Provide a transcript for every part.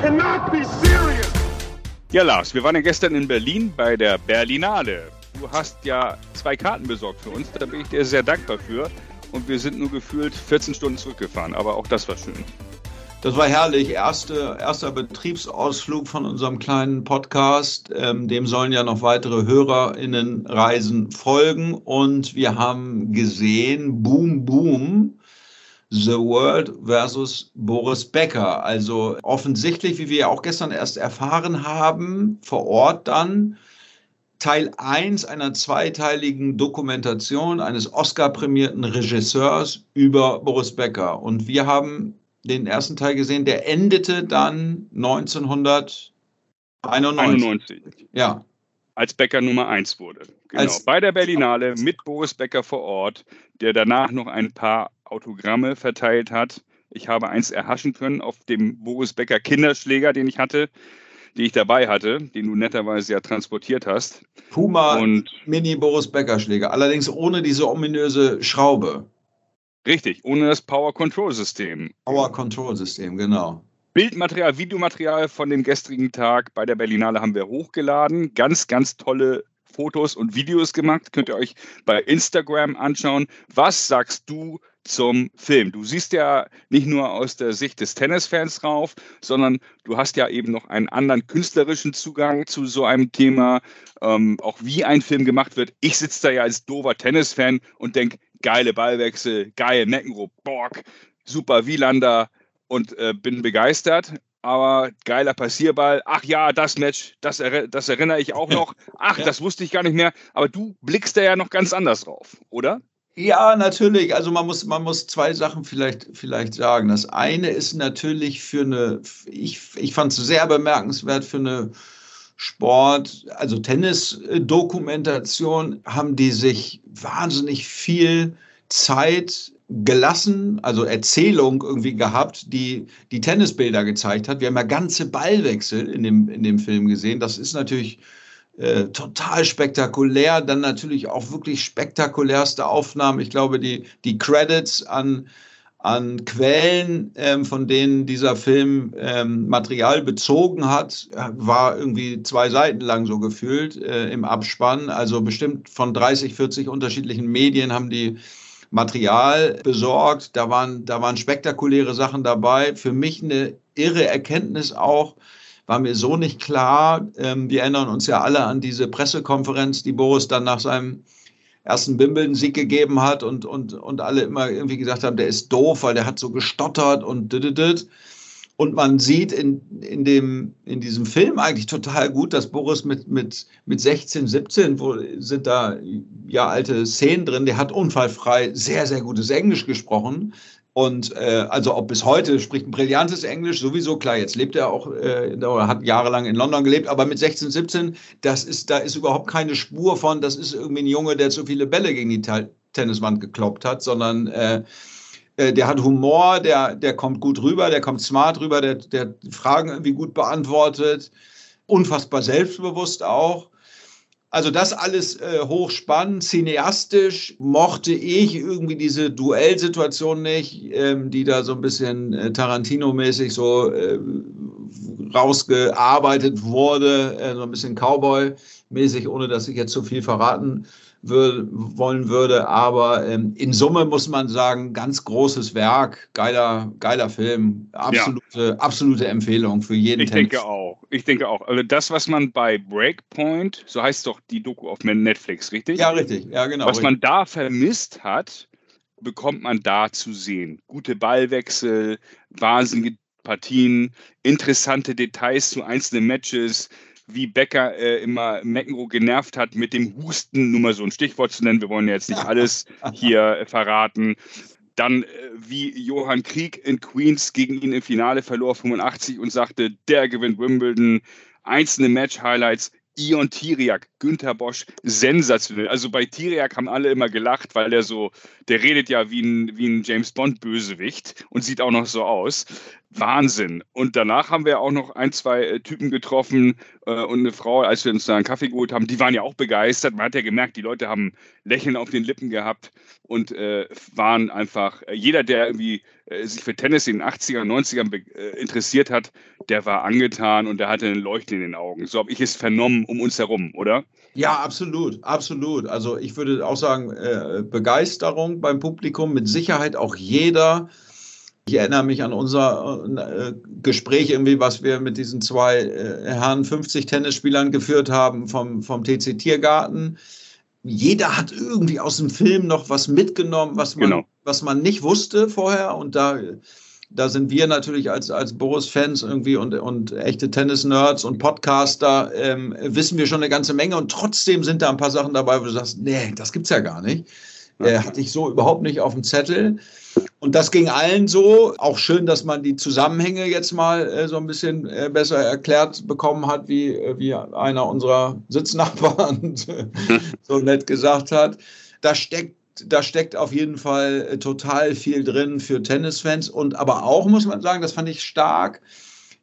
cannot be serious. Ja, Lars, wir waren ja gestern in Berlin bei der Berlinale. Du hast ja zwei Karten besorgt für uns, da bin ich dir sehr dankbar für. Und wir sind nur gefühlt 14 Stunden zurückgefahren, aber auch das war schön. Das war herrlich. Erste, erster Betriebsausflug von unserem kleinen Podcast. Ähm, dem sollen ja noch weitere HörerInnenreisen folgen. Und wir haben gesehen, Boom Boom, The World versus Boris Becker. Also offensichtlich, wie wir ja auch gestern erst erfahren haben, vor Ort dann, Teil 1 einer zweiteiligen Dokumentation eines Oscar-prämierten Regisseurs über Boris Becker. Und wir haben den ersten Teil gesehen, der endete dann 1991. 91. Ja. Als Becker Nummer 1 wurde. Genau. Als, bei der Berlinale mit Boris Becker vor Ort, der danach noch ein paar Autogramme verteilt hat. Ich habe eins erhaschen können auf dem Boris Becker Kinderschläger, den ich hatte die ich dabei hatte, den du netterweise ja transportiert hast. Puma und Mini Boris Becker Schläger, allerdings ohne diese ominöse Schraube. Richtig, ohne das Power Control System. Power Control System, genau. Bildmaterial, Videomaterial von dem gestrigen Tag bei der Berlinale haben wir hochgeladen. Ganz, ganz tolle Fotos und Videos gemacht. Könnt ihr euch bei Instagram anschauen. Was sagst du zum Film? Du siehst ja nicht nur aus der Sicht des Tennisfans rauf, sondern du hast ja eben noch einen anderen künstlerischen Zugang zu so einem Thema, ähm, auch wie ein Film gemacht wird. Ich sitze da ja als dover Tennisfan und denke, geile Ballwechsel, geil McEnroe, Borg, super Wielander und äh, bin begeistert aber geiler Passierball. Ach ja, das Match, das, er, das erinnere ich auch noch. Ach, ja. das wusste ich gar nicht mehr. Aber du blickst da ja noch ganz anders drauf, oder? Ja, natürlich. Also man muss, man muss zwei Sachen vielleicht, vielleicht sagen. Das eine ist natürlich für eine, ich, ich fand es sehr bemerkenswert für eine Sport, also Tennis-Dokumentation, haben die sich wahnsinnig viel Zeit gelassen, also Erzählung irgendwie gehabt, die die Tennisbilder gezeigt hat. Wir haben ja ganze Ballwechsel in dem, in dem Film gesehen. Das ist natürlich äh, total spektakulär. Dann natürlich auch wirklich spektakulärste Aufnahmen. Ich glaube, die, die Credits an, an Quellen, ähm, von denen dieser Film ähm, Material bezogen hat, war irgendwie zwei Seiten lang so gefühlt äh, im Abspann. Also bestimmt von 30, 40 unterschiedlichen Medien haben die Material besorgt. Da waren, da waren spektakuläre Sachen dabei. Für mich eine irre Erkenntnis auch, war mir so nicht klar. Ähm, wir erinnern uns ja alle an diese Pressekonferenz, die Boris dann nach seinem ersten Wimbledon-Sieg gegeben hat und, und, und alle immer irgendwie gesagt haben, der ist doof, weil der hat so gestottert und dit, und man sieht in, in, dem, in diesem Film eigentlich total gut, dass Boris mit, mit, mit 16, 17, wo sind da ja alte Szenen drin, der hat unfallfrei sehr, sehr gutes Englisch gesprochen. Und äh, also ob bis heute spricht ein brillantes Englisch, sowieso klar, jetzt lebt er auch, äh, oder hat jahrelang in London gelebt, aber mit 16, 17, das ist, da ist überhaupt keine Spur von, das ist irgendwie ein Junge, der zu viele Bälle gegen die Tenniswand gekloppt hat, sondern äh, äh, der hat Humor, der, der kommt gut rüber, der kommt smart rüber, der, der Fragen irgendwie gut beantwortet, unfassbar selbstbewusst auch. Also das alles äh, hochspannend, cineastisch mochte ich irgendwie diese Duellsituation nicht, ähm, die da so ein bisschen äh, Tarantino-mäßig so äh, rausgearbeitet wurde, äh, so ein bisschen Cowboy-mäßig, ohne dass ich jetzt zu viel verraten wollen würde. Aber ähm, in Summe muss man sagen, ganz großes Werk, geiler, geiler Film, absolute, ja. absolute Empfehlung für jeden. Ich Tennis. denke auch. Ich denke auch. Also das, was man bei Breakpoint, so heißt doch die Doku auf Netflix, richtig? Ja, richtig. Ja, genau. Was richtig. man da vermisst hat, bekommt man da zu sehen. Gute Ballwechsel, wahnsinnige Partien, interessante Details zu einzelnen Matches, wie Becker äh, immer McEnroe genervt hat mit dem Husten, nur mal so ein Stichwort zu nennen. Wir wollen jetzt nicht alles hier äh, verraten. Dann äh, wie Johann Krieg in Queens gegen ihn im Finale verlor 85 und sagte, der gewinnt Wimbledon. Einzelne Match-Highlights, Ion Tiriak, Günther Bosch, sensationell. Also bei Tiriak haben alle immer gelacht, weil der so, der redet ja wie ein, wie ein James Bond-Bösewicht und sieht auch noch so aus. Wahnsinn. Und danach haben wir auch noch ein, zwei äh, Typen getroffen, äh, und eine Frau, als wir uns da einen Kaffee geholt haben, die waren ja auch begeistert. Man hat ja gemerkt, die Leute haben Lächeln auf den Lippen gehabt und äh, waren einfach, äh, jeder, der irgendwie äh, sich für Tennis in den 80er, 90ern äh, interessiert hat, der war angetan und der hatte ein Leuchten in den Augen. So habe ich es vernommen um uns herum, oder? Ja, absolut, absolut. Also ich würde auch sagen, äh, Begeisterung beim Publikum, mit Sicherheit auch jeder. Ich erinnere mich an unser äh, Gespräch irgendwie, was wir mit diesen zwei äh, Herren 50 Tennisspielern geführt haben vom, vom TC Tiergarten. Jeder hat irgendwie aus dem Film noch was mitgenommen, was man, genau. was man nicht wusste vorher. Und da da sind wir natürlich als, als Boris-Fans irgendwie und, und echte Tennis-Nerds und Podcaster, ähm, wissen wir schon eine ganze Menge und trotzdem sind da ein paar Sachen dabei, wo du sagst, nee, das gibt's ja gar nicht. Äh, hatte ich so überhaupt nicht auf dem Zettel. Und das ging allen so. Auch schön, dass man die Zusammenhänge jetzt mal äh, so ein bisschen äh, besser erklärt bekommen hat, wie, äh, wie einer unserer Sitznachbarn so nett gesagt hat. Da steckt da steckt auf jeden Fall äh, total viel drin für Tennisfans und aber auch, muss man sagen, das fand ich stark.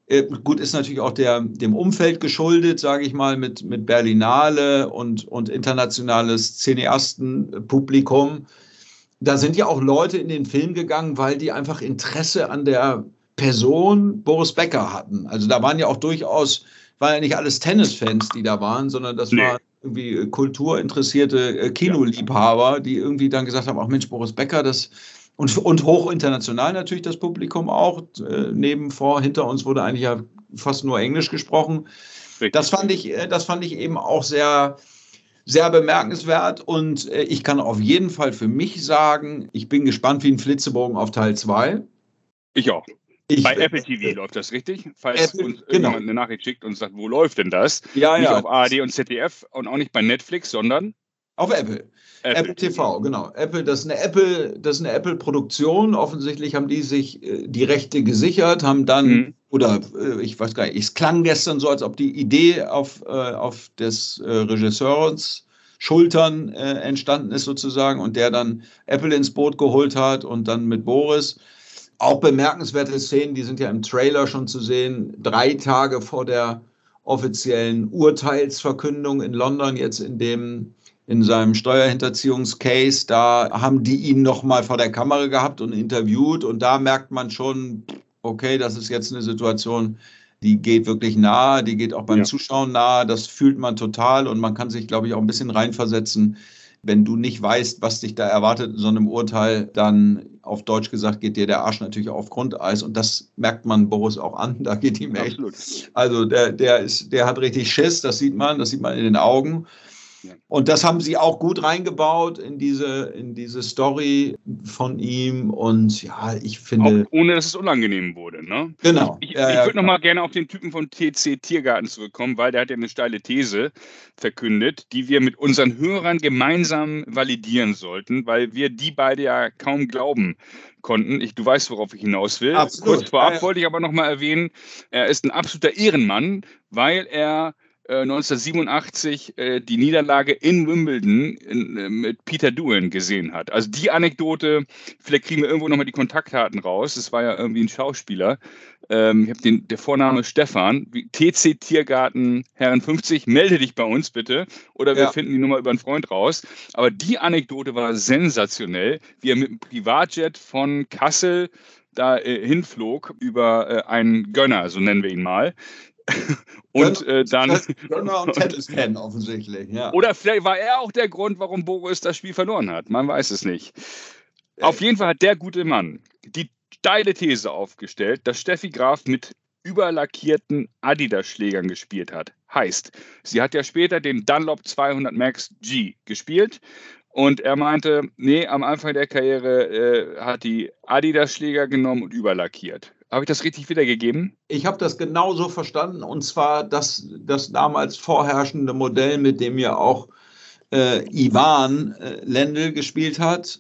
Äh, gut, ist natürlich auch der, dem Umfeld geschuldet, sage ich mal, mit, mit Berlinale und, und internationales Cineastenpublikum. Da sind ja auch Leute in den Film gegangen, weil die einfach Interesse an der Person Boris Becker hatten. Also da waren ja auch durchaus, waren ja nicht alles Tennisfans, die da waren, sondern das nee. waren irgendwie äh, kulturinteressierte äh, Kinoliebhaber, die irgendwie dann gesagt haben, ach Mensch, Boris Becker, das und, und hoch international natürlich das Publikum auch. Äh, neben vor, hinter uns wurde eigentlich ja fast nur Englisch gesprochen. Das fand ich, äh, das fand ich eben auch sehr, sehr bemerkenswert und ich kann auf jeden Fall für mich sagen, ich bin gespannt wie ein Flitzebogen auf Teil 2. Ich auch. Ich, Bei Apple TV läuft das richtig? Falls Apple, uns genau. eine Nachricht schickt und sagt, wo läuft denn das? Ja, nicht ja. auf ARD und ZDF und auch nicht bei Netflix, sondern auf Apple. Apple. Apple TV, genau. Apple, das ist eine Apple, das ist eine Apple-Produktion. Offensichtlich haben die sich äh, die Rechte gesichert, haben dann mhm. oder äh, ich weiß gar nicht, es klang gestern so, als ob die Idee auf, äh, auf des äh, Regisseurs Schultern äh, entstanden ist sozusagen und der dann Apple ins Boot geholt hat und dann mit Boris auch bemerkenswerte Szenen, die sind ja im Trailer schon zu sehen, drei Tage vor der offiziellen Urteilsverkündung in London, jetzt in dem in seinem Steuerhinterziehungscase, da haben die ihn noch mal vor der Kamera gehabt und interviewt. Und da merkt man schon, okay, das ist jetzt eine Situation, die geht wirklich nahe, die geht auch beim ja. Zuschauen nahe, das fühlt man total und man kann sich, glaube ich, auch ein bisschen reinversetzen, wenn du nicht weißt, was dich da erwartet in so einem Urteil, dann auf Deutsch gesagt geht dir der Arsch natürlich auf Grundeis und das merkt man Boris auch an, da geht ihm echt. Also der, der, ist, der hat richtig Schiss, das sieht man, das sieht man in den Augen. Und das haben sie auch gut reingebaut in diese, in diese Story von ihm. Und ja, ich finde. Auch ohne dass es unangenehm wurde, ne? Genau. Ich, ich, ja, ich würde ja, nochmal gerne auf den Typen von TC Tiergarten zurückkommen, weil der hat ja eine steile These verkündet, die wir mit unseren Hörern gemeinsam validieren sollten, weil wir die beide ja kaum glauben konnten. Ich, du weißt, worauf ich hinaus will. Absolut. Kurz vorab ja, wollte ich aber nochmal erwähnen, er ist ein absoluter Ehrenmann, weil er 1987 äh, äh, die Niederlage in Wimbledon in, äh, mit Peter Doohan gesehen hat. Also die Anekdote, vielleicht kriegen wir irgendwo nochmal die Kontaktdaten raus. Das war ja irgendwie ein Schauspieler. Ähm, ich habe den der Vorname Stefan. TC Tiergarten Herren 50, melde dich bei uns bitte. Oder wir ja. finden die Nummer über einen Freund raus. Aber die Anekdote war sensationell, wie er mit einem Privatjet von Kassel da äh, hinflog über äh, einen Gönner, so nennen wir ihn mal, und äh, dann. Gönner und Tennis-Fan offensichtlich, ja. Oder vielleicht war er auch der Grund, warum Boris das Spiel verloren hat. Man weiß es nicht. Äh. Auf jeden Fall hat der gute Mann die steile These aufgestellt, dass Steffi Graf mit überlackierten Adidas-Schlägern gespielt hat. Heißt, sie hat ja später den Dunlop 200 Max G gespielt und er meinte, nee, am Anfang der Karriere äh, hat die Adidas-Schläger genommen und überlackiert. Habe ich das richtig wiedergegeben? Ich habe das genauso verstanden. Und zwar das, das damals vorherrschende Modell, mit dem ja auch äh, Ivan äh, Lendl gespielt hat.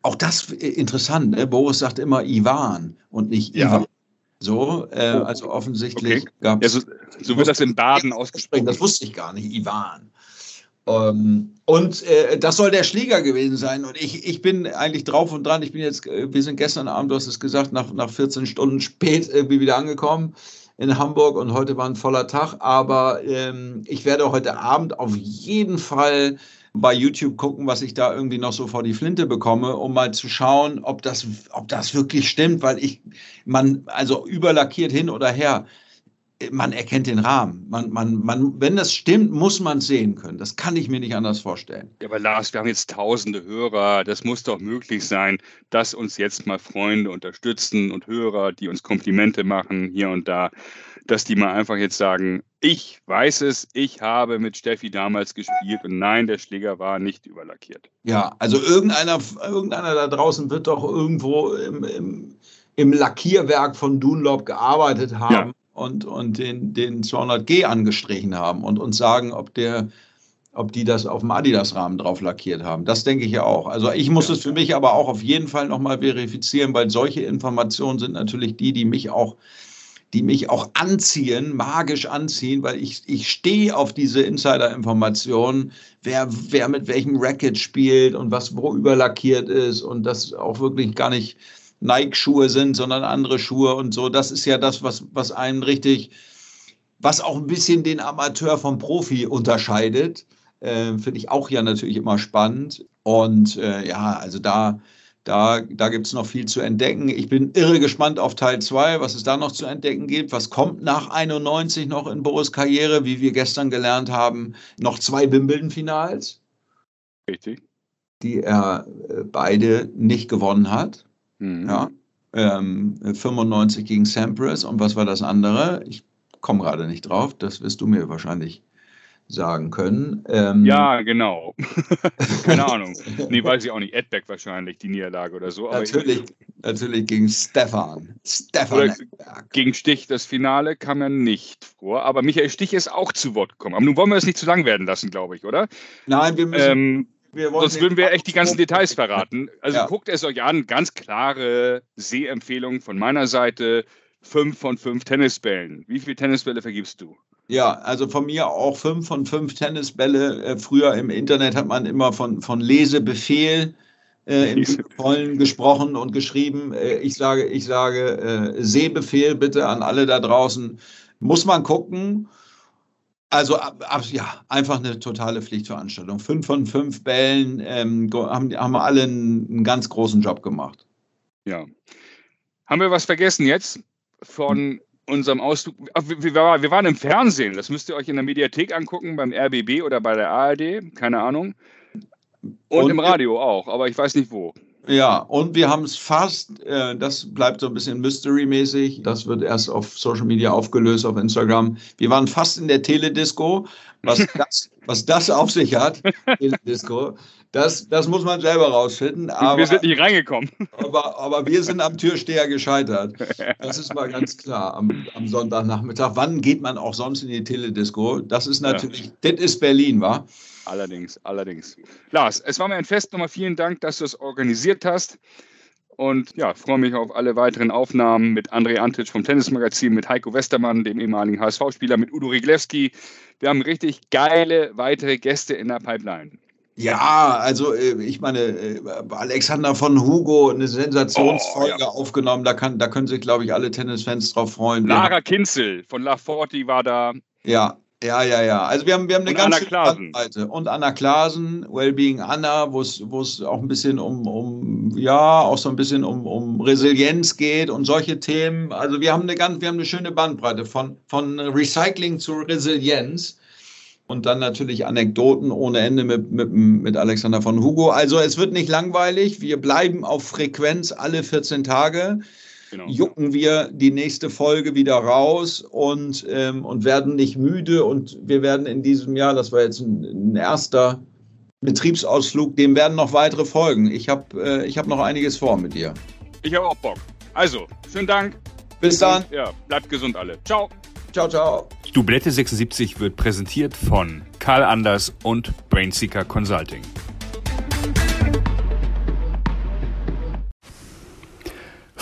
Auch das äh, interessant. Ne? Boris sagt immer Ivan und nicht ja. Ivan. So, äh, oh. also offensichtlich okay. gab es. Ja, so, so, wird das in Baden ausgesprochen. Das wusste ich gar nicht, Ivan. Ähm, und äh, das soll der Schläger gewesen sein. Und ich, ich bin eigentlich drauf und dran. Ich bin jetzt, äh, wir sind gestern Abend, du hast es gesagt, nach, nach 14 Stunden spät irgendwie wieder angekommen. in Hamburg und heute war ein voller Tag. Aber ähm, ich werde heute Abend auf jeden Fall bei YouTube gucken, was ich da irgendwie noch so vor die Flinte bekomme, um mal zu schauen, ob das, ob das wirklich stimmt, weil ich, man, also überlackiert hin oder her, man erkennt den Rahmen. Man, man, man, wenn das stimmt, muss man es sehen können. Das kann ich mir nicht anders vorstellen. Ja, aber Lars, wir haben jetzt tausende Hörer. Das muss doch möglich sein, dass uns jetzt mal Freunde unterstützen und Hörer, die uns Komplimente machen hier und da, dass die mal einfach jetzt sagen, ich weiß es, ich habe mit Steffi damals gespielt und nein, der Schläger war nicht überlackiert. Ja, also irgendeiner, irgendeiner da draußen wird doch irgendwo im, im, im Lackierwerk von Dunlop gearbeitet haben. Ja und, und den, den 200G angestrichen haben und uns sagen, ob der ob die das auf dem Adidas-Rahmen drauf lackiert haben. Das denke ich ja auch. Also ich muss es für mich aber auch auf jeden Fall nochmal verifizieren, weil solche Informationen sind natürlich die, die mich auch, die mich auch anziehen, magisch anziehen, weil ich, ich stehe auf diese Insider-Informationen, wer, wer mit welchem Racket spielt und was wo überlackiert ist und das auch wirklich gar nicht Nike-Schuhe sind, sondern andere Schuhe und so. Das ist ja das, was, was einen richtig, was auch ein bisschen den Amateur vom Profi unterscheidet. Äh, Finde ich auch ja natürlich immer spannend. Und äh, ja, also da, da, da gibt es noch viel zu entdecken. Ich bin irre gespannt auf Teil 2, was es da noch zu entdecken gibt. Was kommt nach 91 noch in Boris Karriere, wie wir gestern gelernt haben, noch zwei Wimbledon-Finals. Richtig. Die er äh, beide nicht gewonnen hat. Mhm. Ja, ähm, 95 gegen Sampras und was war das andere? Ich komme gerade nicht drauf, das wirst du mir wahrscheinlich sagen können. Ähm, ja, genau. Keine Ahnung. Nee, weiß ich auch nicht. Edbeck wahrscheinlich, die Niederlage oder so. natürlich, ich, natürlich gegen Stefan. Stefan gegen Stich, das Finale kam ja nicht vor. Aber Michael Stich ist auch zu Wort gekommen. Aber nun wollen wir es nicht zu lang werden lassen, glaube ich, oder? Nein, wir müssen, ähm, Sonst würden wir echt die ganzen Details verraten. Also ja. guckt es euch an, ganz klare Sehempfehlung von meiner Seite. Fünf von fünf Tennisbällen. Wie viele Tennisbälle vergibst du? Ja, also von mir auch fünf von fünf Tennisbälle. Äh, früher im Internet hat man immer von, von Lesebefehl äh, im Vollen gesprochen und geschrieben. Äh, ich sage, ich sage äh, Sehbefehl bitte an alle da draußen. Muss man gucken. Also ja, einfach eine totale Pflichtveranstaltung. Fünf von fünf Bällen ähm, haben, haben alle einen, einen, ganz großen Job gemacht. Ja. Haben wir was vergessen jetzt von unserem Ausflug? Wir waren im Fernsehen. Das müsst ihr euch in der Mediathek angucken, beim RBB oder bei der ARD. Keine Ahnung. Und, Und im Radio auch, aber ich weiß nicht wo. Ja, und wir haben es fast, äh, das bleibt so ein bisschen Mystery-mäßig, das wird erst auf Social Media aufgelöst, auf Instagram. Wir waren fast in der Teledisco. Was das, was das auf sich hat, Teledisco, das, das muss man selber rausfinden. Aber, wir sind nicht reingekommen. Aber, aber wir sind am Türsteher gescheitert. Das ist mal ganz klar am, am Sonntagnachmittag. Wann geht man auch sonst in die Teledisco? Das ist natürlich, ja. das ist Berlin, wa? Allerdings, allerdings. Lars, es war mir ein Fest. Nochmal vielen Dank, dass du es organisiert hast. Und ja, freue mich auf alle weiteren Aufnahmen mit André Antic vom Tennismagazin, mit Heiko Westermann, dem ehemaligen HSV-Spieler, mit Udo Riglewski. Wir haben richtig geile weitere Gäste in der Pipeline. Ja, also äh, ich meine, äh, Alexander von Hugo, eine Sensationsfolge oh, ja. aufgenommen. Da, kann, da können sich, glaube ich, alle Tennisfans drauf freuen. Lara Kinzel von La Forti war da. Ja, ja, ja, ja. Also wir haben, wir haben eine und ganze Bandbreite. Und Anna Klasen, Wellbeing Anna, wo es, wo es auch ein bisschen um, um, ja, auch so ein bisschen um, um Resilienz geht und solche Themen. Also wir haben eine ganz, wir haben eine schöne Bandbreite von, von Recycling zu Resilienz. Und dann natürlich Anekdoten ohne Ende mit, mit, mit Alexander von Hugo. Also es wird nicht langweilig. Wir bleiben auf Frequenz alle 14 Tage genau. jucken wir die nächste Folge wieder raus und, ähm, und werden nicht müde. Und wir werden in diesem Jahr, das war jetzt ein, ein erster Betriebsausflug, dem werden noch weitere folgen. Ich habe äh, hab noch einiges vor mit dir. Ich habe auch Bock. Also, schönen Dank. Bis dann. Und, ja, bleibt gesund alle. Ciao. Ciao, ciao. Dublette 76 wird präsentiert von Karl Anders und Brainseeker Consulting.